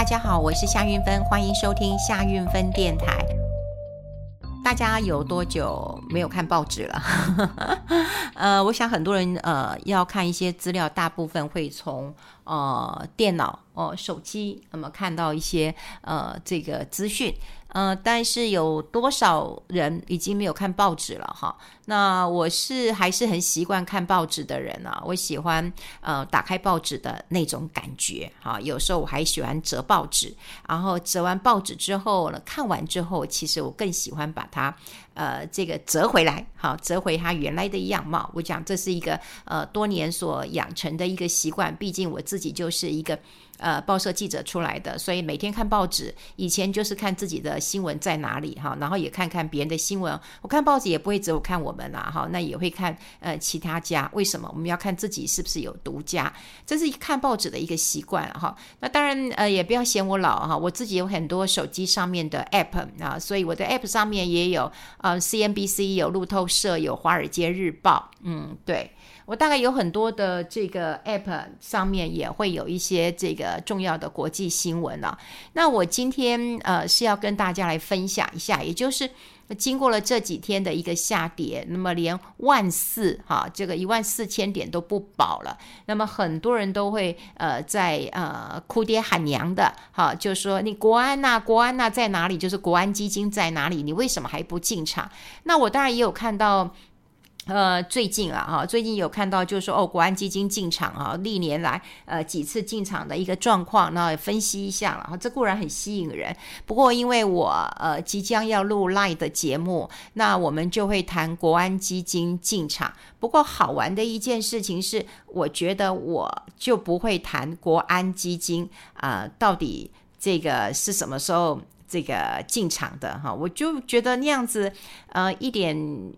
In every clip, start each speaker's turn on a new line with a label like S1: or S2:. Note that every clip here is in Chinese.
S1: 大家好，我是夏运芬，欢迎收听夏运芬电台。大家有多久没有看报纸了？呃，我想很多人呃要看一些资料，大部分会从呃电脑哦、手机，那么看到一些呃这个资讯。呃，但是有多少人已经没有看报纸了哈？那我是还是很习惯看报纸的人啊，我喜欢呃打开报纸的那种感觉哈。有时候我还喜欢折报纸，然后折完报纸之后呢，看完之后，其实我更喜欢把它呃这个折回来，好，折回它原来的样貌。我讲这是一个呃多年所养成的一个习惯，毕竟我自己就是一个。呃，报社记者出来的，所以每天看报纸。以前就是看自己的新闻在哪里哈，然后也看看别人的新闻。我看报纸也不会只有看我们啦哈，那也会看呃其他家。为什么我们要看自己是不是有独家？这是一看报纸的一个习惯哈。那当然呃也不要嫌我老哈，我自己有很多手机上面的 app 啊，所以我的 app 上面也有呃 CNBC 有路透社有华尔街日报，嗯对。我大概有很多的这个 app 上面也会有一些这个重要的国际新闻啊。那我今天呃是要跟大家来分享一下，也就是经过了这几天的一个下跌，那么连万四哈这个一万四千点都不保了，那么很多人都会呃在呃哭爹喊娘的哈，就说你国安呐国安呐在哪里？就是国安基金在哪里？你为什么还不进场？那我当然也有看到。呃，最近啊，哈，最近有看到，就是说，哦，国安基金进场啊，历年来呃几次进场的一个状况，那分析一下了哈，这固然很吸引人。不过，因为我呃即将要录 Live 的节目，那我们就会谈国安基金进场。不过，好玩的一件事情是，我觉得我就不会谈国安基金啊，到底这个是什么时候这个进场的哈？我就觉得那样子呃一点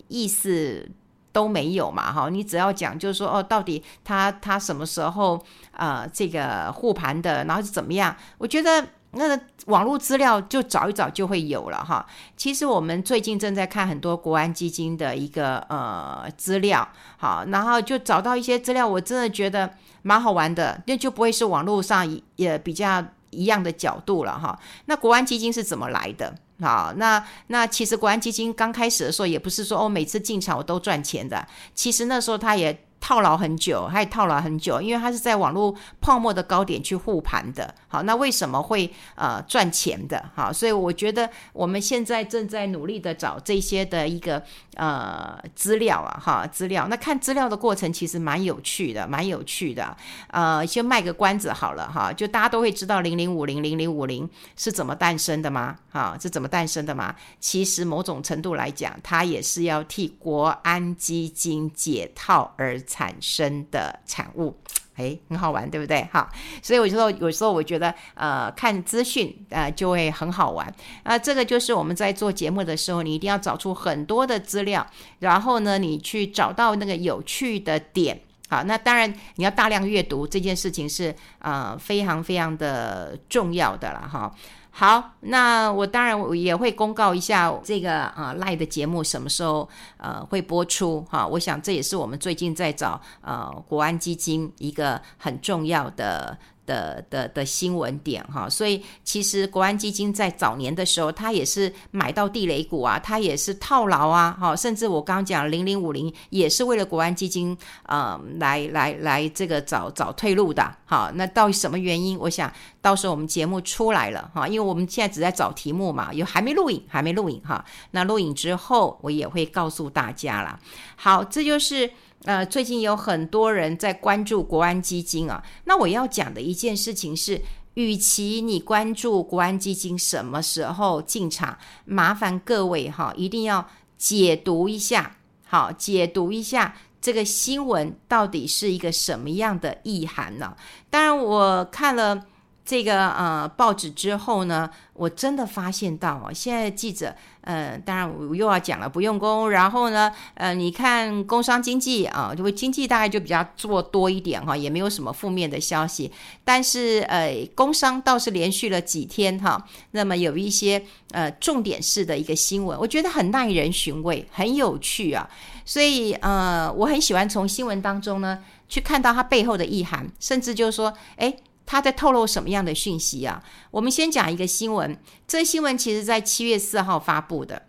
S1: 意思。都没有嘛，哈，你只要讲就是说，哦，到底他他什么时候呃这个护盘的，然后是怎么样？我觉得那个网络资料就找一找就会有了哈。其实我们最近正在看很多国安基金的一个呃资料，好，然后就找到一些资料，我真的觉得蛮好玩的，那就不会是网络上也比较一样的角度了哈。那国安基金是怎么来的？好，那那其实国安基金刚开始的时候，也不是说哦，每次进场我都赚钱的。其实那时候他也。套牢很久，还套牢很久，因为它是在网络泡沫的高点去护盘的。好，那为什么会呃赚钱的？好，所以我觉得我们现在正在努力的找这些的一个呃资料啊，哈，资料。那看资料的过程其实蛮有趣的，蛮有趣的。呃，先卖个关子好了哈，就大家都会知道零零五零零零五零是怎么诞生的吗？哈，是怎么诞生的吗？其实某种程度来讲，它也是要替国安基金解套而。产生的产物，诶，很好玩，对不对？哈，所以我就说，有时候我觉得，呃，看资讯，呃，就会很好玩。啊、这个就是我们在做节目的时候，你一定要找出很多的资料，然后呢，你去找到那个有趣的点。好，那当然你要大量阅读，这件事情是呃非常非常的重要的了，哈。好，那我当然我也会公告一下这个啊 Live 的节目什么时候呃会播出哈。我想这也是我们最近在找呃国安基金一个很重要的。的的的新闻点哈，所以其实国安基金在早年的时候，它也是买到地雷股啊，它也是套牢啊，哈，甚至我刚刚讲零零五零也是为了国安基金，呃，来来来这个找找退路的，好，那到底什么原因？我想到时候我们节目出来了哈，因为我们现在只在找题目嘛，有还没录影，还没录影哈，那录影之后我也会告诉大家啦。好，这就是。呃，最近有很多人在关注国安基金啊。那我要讲的一件事情是，与其你关注国安基金什么时候进场，麻烦各位哈，一定要解读一下，好，解读一下这个新闻到底是一个什么样的意涵呢？当然，我看了。这个呃报纸之后呢，我真的发现到啊，现在记者呃，当然我又要讲了不用功，然后呢，呃，你看工商经济啊，就会经济大概就比较做多一点哈，也没有什么负面的消息，但是呃，工商倒是连续了几天哈，那么有一些呃重点式的一个新闻，我觉得很耐人寻味，很有趣啊，所以呃，我很喜欢从新闻当中呢去看到它背后的意涵，甚至就是说，哎。他在透露什么样的讯息啊？我们先讲一个新闻，这新闻其实在七月四号发布的。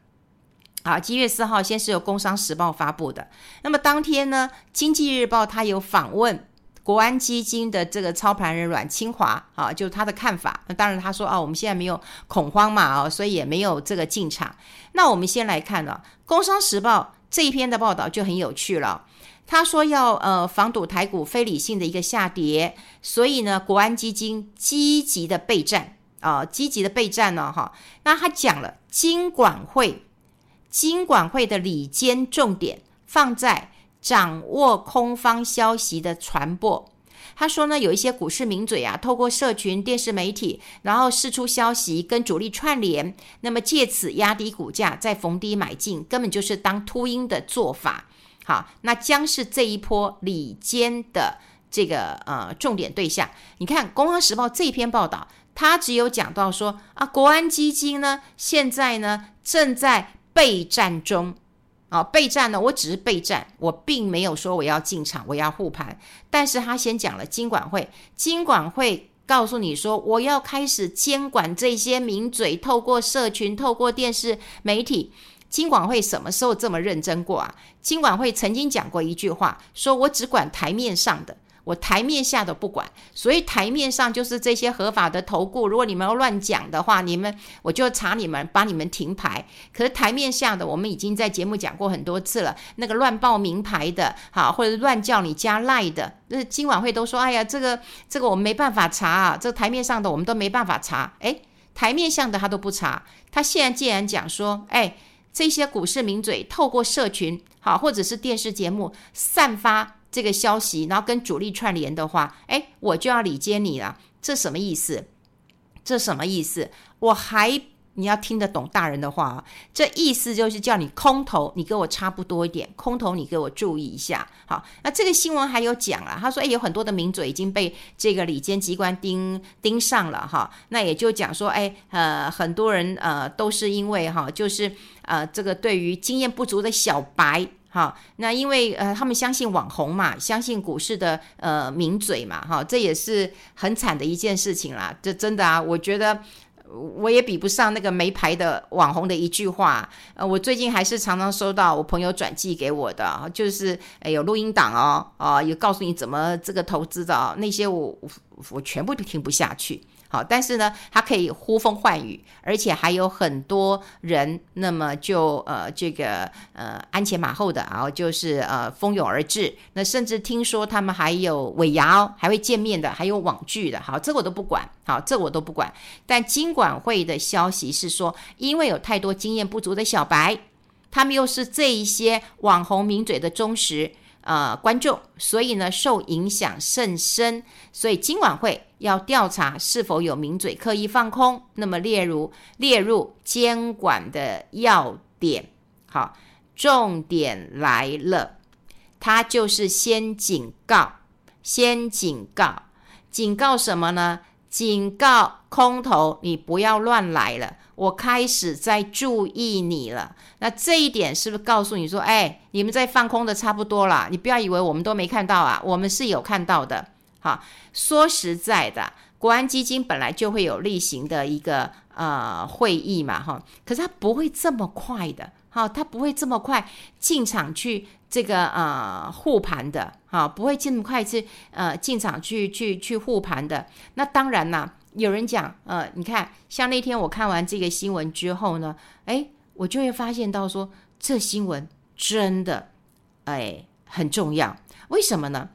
S1: 好，七月四号先是由《工商时报》发布的。那么当天呢，《经济日报》他有访问国安基金的这个操盘人阮清华，啊，就他的看法。那当然他说啊，我们现在没有恐慌嘛，啊，所以也没有这个进场。那我们先来看呢，《工商时报》这一篇的报道就很有趣了。他说要呃防堵台股非理性的一个下跌，所以呢，国安基金积极的备战啊，积极的备战呢，哈。那他讲了金管会。金管会的里监重点放在掌握空方消息的传播。他说呢，有一些股市名嘴啊，透过社群、电视媒体，然后释出消息跟主力串联，那么借此压低股价，再逢低买进，根本就是当秃鹰的做法。好，那将是这一波里间的这个呃重点对象。你看《工商时报》这篇报道，他只有讲到说啊，国安基金呢，现在呢正在。备战中，啊，备战呢？我只是备战，我并没有说我要进场，我要护盘。但是他先讲了金管会，金管会告诉你说，我要开始监管这些名嘴，透过社群，透过电视媒体。金管会什么时候这么认真过啊？金管会曾经讲过一句话，说我只管台面上的。我台面下都不管，所以台面上就是这些合法的投顾。如果你们要乱讲的话，你们我就查你们，把你们停牌。可是台面下的，我们已经在节目讲过很多次了。那个乱报名牌的，好，或者乱叫你加赖的，那金管会都说：“哎呀，这个这个我们没办法查啊，这台面上的我们都没办法查。”诶，台面上的他都不查，他现在既然讲说：“哎，这些股市名嘴透过社群，好，或者是电视节目散发。”这个消息，然后跟主力串联的话，哎，我就要理解你了。这什么意思？这什么意思？我还你要听得懂大人的话啊。这意思就是叫你空头，你给我差不多一点，空头你给我注意一下。好，那这个新闻还有讲啊，他说，哎，有很多的名嘴已经被这个里监机关盯盯上了哈。那也就讲说，哎，呃，很多人呃都是因为哈，就是呃这个对于经验不足的小白。好，那因为呃，他们相信网红嘛，相信股市的呃名嘴嘛，哈，这也是很惨的一件事情啦。这真的啊，我觉得我也比不上那个没牌的网红的一句话。呃，我最近还是常常收到我朋友转寄给我的，就是有录音档哦，啊，有告诉你怎么这个投资的，那些我我我全部都听不下去。好，但是呢，它可以呼风唤雨，而且还有很多人，那么就呃这个呃鞍前马后的，然后就是呃蜂拥而至。那甚至听说他们还有尾牙，哦还会见面的，还有网剧的。好，这个我都不管，好，这我都不管。但金管会的消息是说，因为有太多经验不足的小白，他们又是这一些网红名嘴的忠实。呃，观众，所以呢，受影响甚深，所以今晚会要调查是否有名嘴刻意放空，那么列入列入监管的要点。好，重点来了，他就是先警告，先警告，警告什么呢？警告空头，你不要乱来了。我开始在注意你了。那这一点是不是告诉你说，哎，你们在放空的差不多了？你不要以为我们都没看到啊，我们是有看到的。好，说实在的，国安基金本来就会有例行的一个呃会议嘛，哈，可是它不会这么快的，好，它不会这么快进场去。这个呃护盘的哈，不会这么快去呃进场去去去护盘的。那当然啦，有人讲呃，你看像那天我看完这个新闻之后呢，哎，我就会发现到说这新闻真的哎很重要。为什么呢？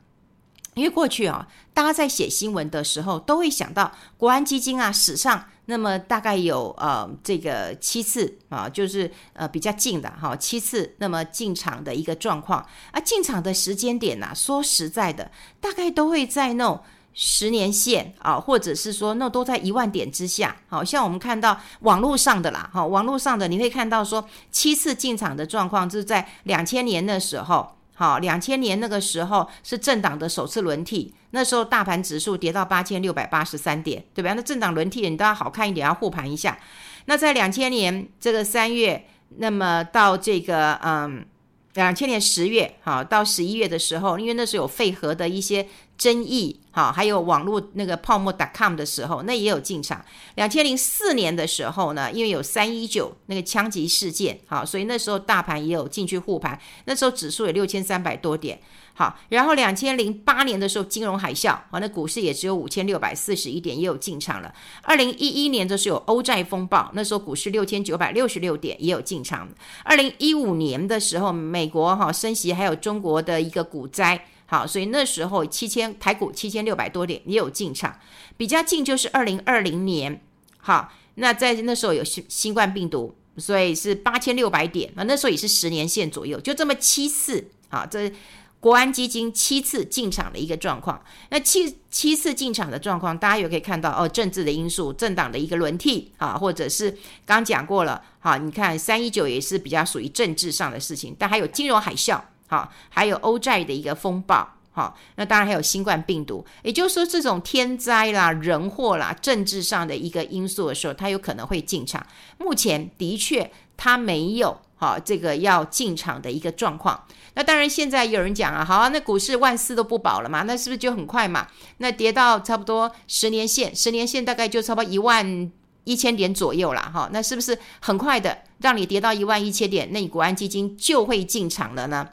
S1: 因为过去啊，大家在写新闻的时候都会想到国安基金啊，史上。那么大概有呃这个七次啊，就是呃比较近的哈，七次那么进场的一个状况啊，进场的时间点呢，说实在的，大概都会在那种十年线啊，或者是说那都在一万点之下。好像我们看到网络上的啦，哈，网络上的你会看到说七次进场的状况，就是在两千年的时候。好，两千年那个时候是政党的首次轮替，那时候大盘指数跌到八千六百八十三点，对吧？那政党轮替你都要好看一点，要护盘一下。那在两千年这个三月，那么到这个嗯两千年十月哈到十一月的时候，因为那时候有废核的一些争议哈，还有网络那个泡沫 .com 的时候，那也有进场。两千零四年的时候呢，因为有三一九那个枪击事件哈，所以那时候大盘也有进去护盘，那时候指数有六千三百多点。好，然后两千零八年的时候金融海啸，啊，那股市也只有五千六百四十一点，也有进场了。二零一一年的时候有欧债风暴，那时候股市六千九百六十六点，也有进场。二零一五年的时候，美国哈升息，还有中国的一个股灾，好，所以那时候七千台股七千六百多点也有进场。比较近就是二零二零年，好，那在那时候有新新冠病毒，所以是八千六百点，那那时候也是十年线左右，就这么七次，好，这。国安基金七次进场的一个状况，那七七次进场的状况，大家也可以看到哦，政治的因素、政党的一个轮替啊，或者是刚讲过了，好，你看三一九也是比较属于政治上的事情，但还有金融海啸，好，还有欧债的一个风暴，好，那当然还有新冠病毒，也就是说这种天灾啦、人祸啦、政治上的一个因素的时候，它有可能会进场。目前的确它没有。好，这个要进场的一个状况。那当然，现在有人讲啊，好啊，那股市万四都不保了嘛，那是不是就很快嘛？那跌到差不多十年线，十年线大概就差不多一万一千点左右了哈。那是不是很快的让你跌到一万一千点，那你国安基金就会进场了呢？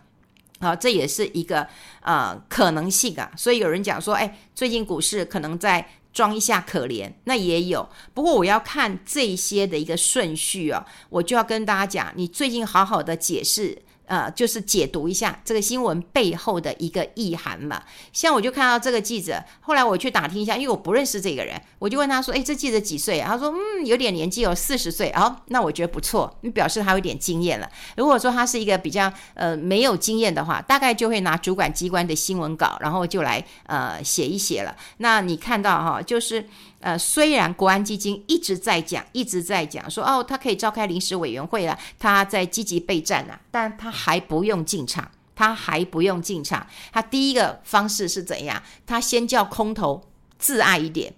S1: 啊，这也是一个呃可能性啊。所以有人讲说，哎，最近股市可能在。装一下可怜，那也有。不过我要看这些的一个顺序哦，我就要跟大家讲，你最近好好的解释。呃，就是解读一下这个新闻背后的一个意涵嘛。像我就看到这个记者，后来我去打听一下，因为我不认识这个人，我就问他说：“诶，这记者几岁？”他说：“嗯，有点年纪哦，四十岁。”哦，那我觉得不错，你表示他有点经验了。如果说他是一个比较呃没有经验的话，大概就会拿主管机关的新闻稿，然后就来呃写一写了。那你看到哈，就是。呃，虽然国安基金一直在讲，一直在讲说哦，他可以召开临时委员会了，他在积极备战啊，但他还不用进场，他还不用进场。他第一个方式是怎样？他先叫空头自爱一点，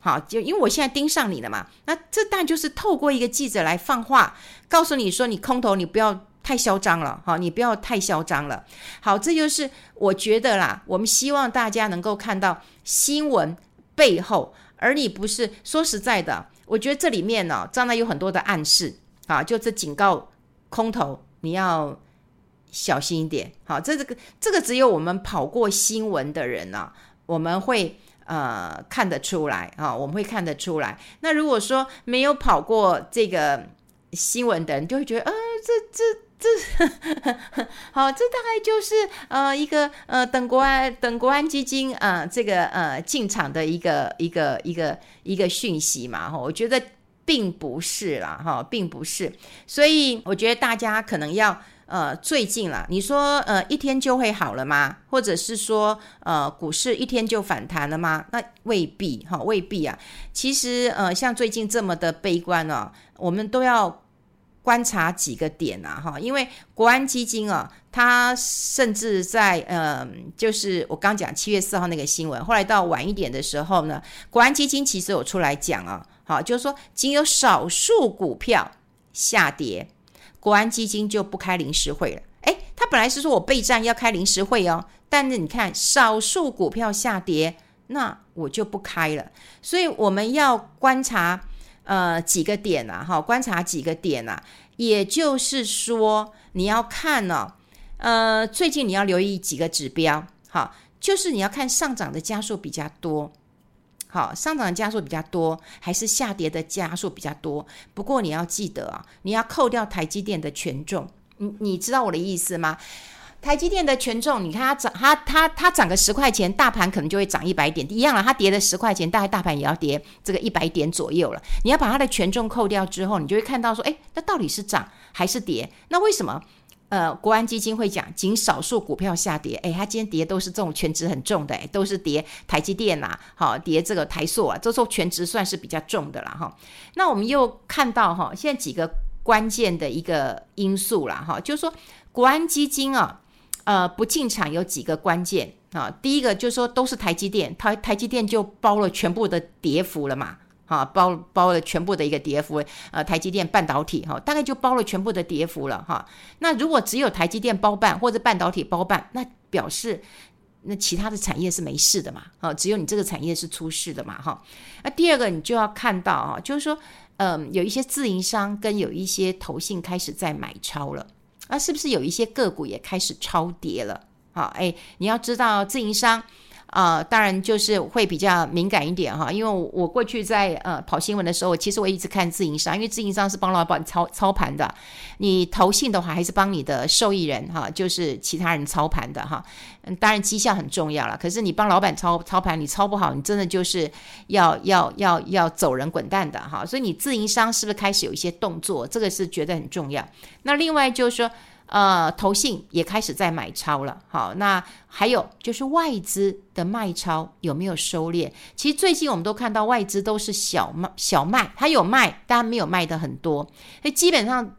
S1: 好，就因为我现在盯上你了嘛。那这当然就是透过一个记者来放话，告诉你说，你空头你不要太嚣张了，好，你不要太嚣张了。好，这就是我觉得啦，我们希望大家能够看到新闻背后。而你不是说实在的，我觉得这里面呢、哦，当然有很多的暗示啊，就这警告空头你要小心一点。好，这这个这个只有我们跑过新闻的人呢、啊，我们会呃看得出来啊，我们会看得出来。那如果说没有跑过这个新闻的人，就会觉得，呃，这这。这好，这大概就是呃一个呃等国安等国安基金啊、呃、这个呃进场的一个一个一个一个讯息嘛哈，我觉得并不是啦哈，并不是，所以我觉得大家可能要呃最近啦，你说呃一天就会好了吗？或者是说呃股市一天就反弹了吗？那未必哈，未必啊。其实呃像最近这么的悲观哦，我们都要。观察几个点啊，哈，因为国安基金啊，它甚至在呃，就是我刚讲七月四号那个新闻，后来到晚一点的时候呢，国安基金其实有出来讲啊，好，就是说仅有少数股票下跌，国安基金就不开临时会了。诶，他本来是说我备战要开临时会哦，但是你看少数股票下跌，那我就不开了。所以我们要观察。呃，几个点呐，哈，观察几个点呐，也就是说，你要看呢，呃，最近你要留意几个指标，好，就是你要看上涨的家数比较多，好，上涨的家数比较多，还是下跌的家数比较多？不过你要记得啊，你要扣掉台积电的权重，你你知道我的意思吗？台积电的权重，你看它涨，它它它涨个十块钱，大盘可能就会涨一百点，一样了。它跌了十块钱，大概大盘也要跌这个一百点左右了。你要把它的权重扣掉之后，你就会看到说，诶，那到底是涨还是跌？那为什么？呃，国安基金会讲，仅少数股票下跌。诶，它今天跌都是这种权值很重的，诶，都是跌台积电呐、啊，好，跌这个台塑啊，这时候权值算是比较重的了哈。那我们又看到哈，现在几个关键的一个因素了哈，就是说国安基金啊。呃，不进场有几个关键啊。第一个就是说，都是台积电，台台积电就包了全部的跌幅了嘛，哈，包包了全部的一个跌幅，呃，台积电半导体哈，大概就包了全部的跌幅了哈。那如果只有台积电包办或者半导体包办，那表示那其他的产业是没事的嘛？啊，只有你这个产业是出事的嘛？哈。那第二个你就要看到啊，就是说，嗯，有一些自营商跟有一些投信开始在买超了，那是不是有一些个股也开始超跌了？好，哎，你要知道自营商。啊、呃，当然就是会比较敏感一点哈，因为我过去在呃跑新闻的时候，其实我一直看自营商，因为自营商是帮老板操操盘的，你投信的话还是帮你的受益人哈，就是其他人操盘的哈。嗯，当然绩效很重要了，可是你帮老板操操盘，你操不好，你真的就是要要要要走人滚蛋的哈。所以你自营商是不是开始有一些动作？这个是觉得很重要。那另外就是说。呃，投信也开始在买超了，好，那还有就是外资的卖超有没有收敛？其实最近我们都看到外资都是小卖小卖，它有卖，但没有卖的很多，所以基本上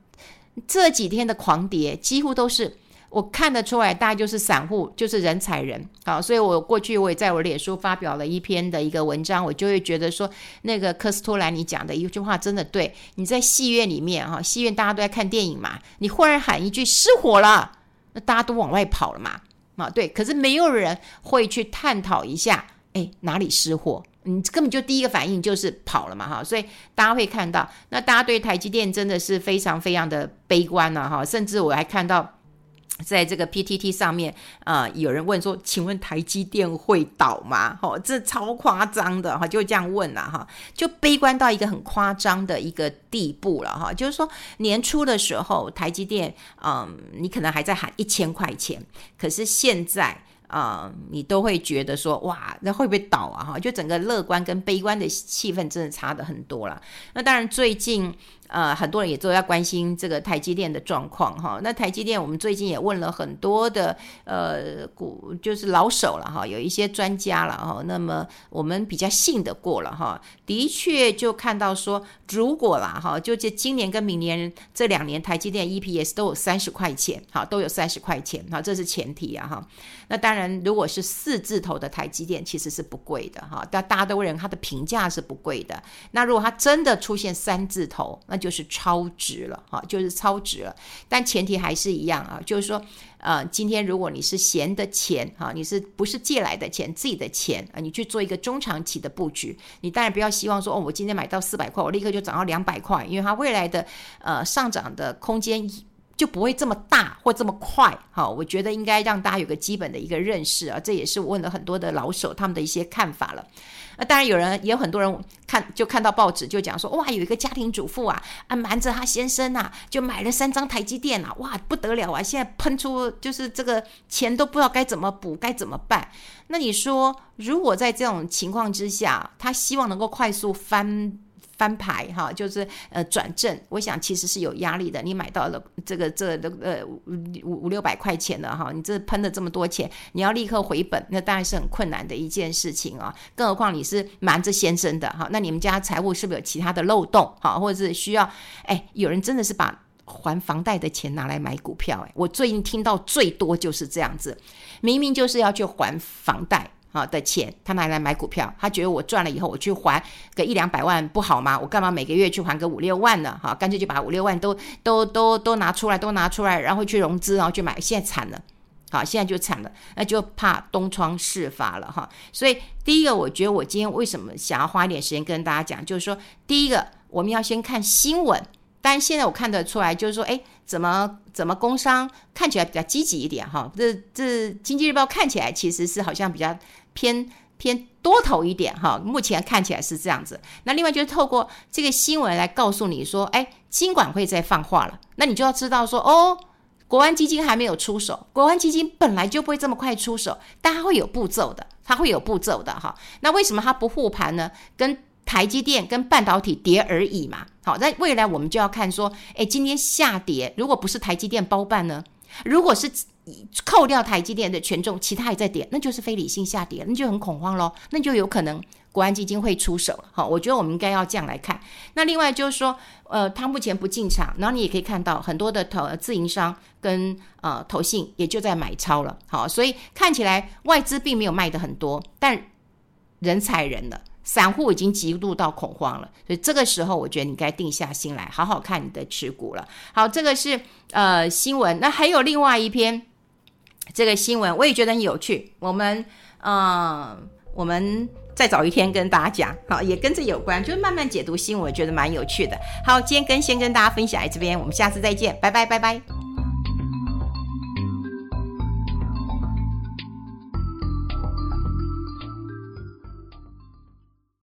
S1: 这几天的狂跌几乎都是。我看得出来，大概就是散户，就是人踩人，好，所以我过去我也在我脸书发表了一篇的一个文章，我就会觉得说，那个科斯托兰尼讲的一句话真的对，你在戏院里面哈，戏院大家都在看电影嘛，你忽然喊一句失火了，那大家都往外跑了嘛，啊对，可是没有人会去探讨一下，哎，哪里失火？你根本就第一个反应就是跑了嘛，哈，所以大家会看到，那大家对台积电真的是非常非常的悲观了，哈，甚至我还看到。在这个 PTT 上面，啊、有人问说：“请问台积电会倒吗？”哦，这超夸张的哈，就这样问了哈，就悲观到一个很夸张的一个地步了哈。就是说年初的时候，台积电，嗯，你可能还在喊一千块钱，可是现在。啊、你都会觉得说哇，那会不会倒啊？哈，就整个乐观跟悲观的气氛真的差得很多了。那当然，最近呃，很多人也都在关心这个台积电的状况哈。那台积电，我们最近也问了很多的呃股，就是老手了哈，有一些专家了哈。那么我们比较信得过了哈，的确就看到说，如果啦哈，就这今年跟明年这两年，台积电 EPS 都有三十块钱，好，都有三十块钱，好，这是前提啊哈。那当然，如果是四字头的台积电，其实是不贵的哈。但大家都认它的评价是不贵的。那如果它真的出现三字头，那就是超值了哈，就是超值了。但前提还是一样啊，就是说，呃，今天如果你是闲的钱哈，你是不是借来的钱，自己的钱啊，你去做一个中长期的布局，你当然不要希望说哦，我今天买到四百块，我立刻就涨到两百块，因为它未来的呃上涨的空间。就不会这么大或这么快，哈，我觉得应该让大家有个基本的一个认识啊，这也是我问了很多的老手他们的一些看法了。那当然有人也有很多人看就看到报纸就讲说，哇，有一个家庭主妇啊，啊瞒着他先生啊，就买了三张台积电啊，哇，不得了啊，现在喷出就是这个钱都不知道该怎么补，该怎么办？那你说，如果在这种情况之下，他希望能够快速翻？翻牌哈，就是呃转正，我想其实是有压力的。你买到了这个这个呃五五五六百块钱的哈，你这喷了这么多钱，你要立刻回本，那当然是很困难的一件事情啊。更何况你是瞒着先生的哈，那你们家财务是不是有其他的漏洞哈，或者是需要？哎，有人真的是把还房贷的钱拿来买股票哎，我最近听到最多就是这样子，明明就是要去还房贷。啊的钱，他拿来买股票，他觉得我赚了以后，我去还个一两百万不好吗？我干嘛每个月去还个五六万呢？哈，干脆就把五六万都都都都拿出来，都拿出来，然后去融资，然后去买。现在惨了，好，现在就惨了，那就怕东窗事发了哈。所以第一个，我觉得我今天为什么想要花一点时间跟大家讲，就是说，第一个我们要先看新闻。但现在我看得出来，就是说，哎，怎么怎么工商看起来比较积极一点哈？这这《经济日报》看起来其实是好像比较偏偏多头一点哈。目前看起来是这样子。那另外就是透过这个新闻来告诉你说，哎，金管会在放话了。那你就要知道说，哦，国安基金还没有出手，国安基金本来就不会这么快出手，但它会有步骤的，它会有步骤的哈。那为什么它不护盘呢？跟台积电跟半导体跌而已嘛，好，在未来我们就要看说，诶，今天下跌，如果不是台积电包办呢？如果是扣掉台积电的权重，其他也在跌，那就是非理性下跌，那就很恐慌咯，那就有可能国安基金会出手。好，我觉得我们应该要这样来看。那另外就是说，呃，他目前不进场，然后你也可以看到很多的投自营商跟呃投信也就在买超了。好，所以看起来外资并没有卖的很多，但人踩人了。散户已经极度到恐慌了，所以这个时候我觉得你该定下心来，好好看你的持股了。好，这个是呃新闻，那还有另外一篇这个新闻，我也觉得很有趣。我们嗯、我们再找一天跟大家讲，好，也跟这有关，就是慢慢解读新闻，觉得蛮有趣的。好，今天跟先跟大家分享在这边，我们下次再见，拜拜拜拜。